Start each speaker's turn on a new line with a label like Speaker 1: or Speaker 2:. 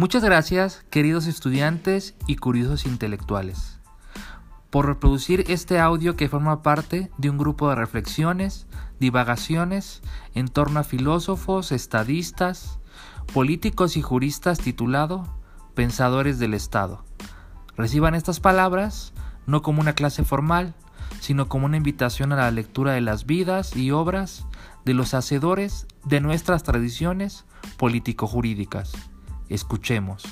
Speaker 1: Muchas gracias, queridos estudiantes y curiosos intelectuales, por reproducir este audio que forma parte de un grupo de reflexiones, divagaciones en torno a filósofos, estadistas, políticos y juristas titulado Pensadores del Estado. Reciban estas palabras no como una clase formal, sino como una invitación a la lectura de las vidas y obras de los hacedores de nuestras tradiciones político-jurídicas. Escuchemos.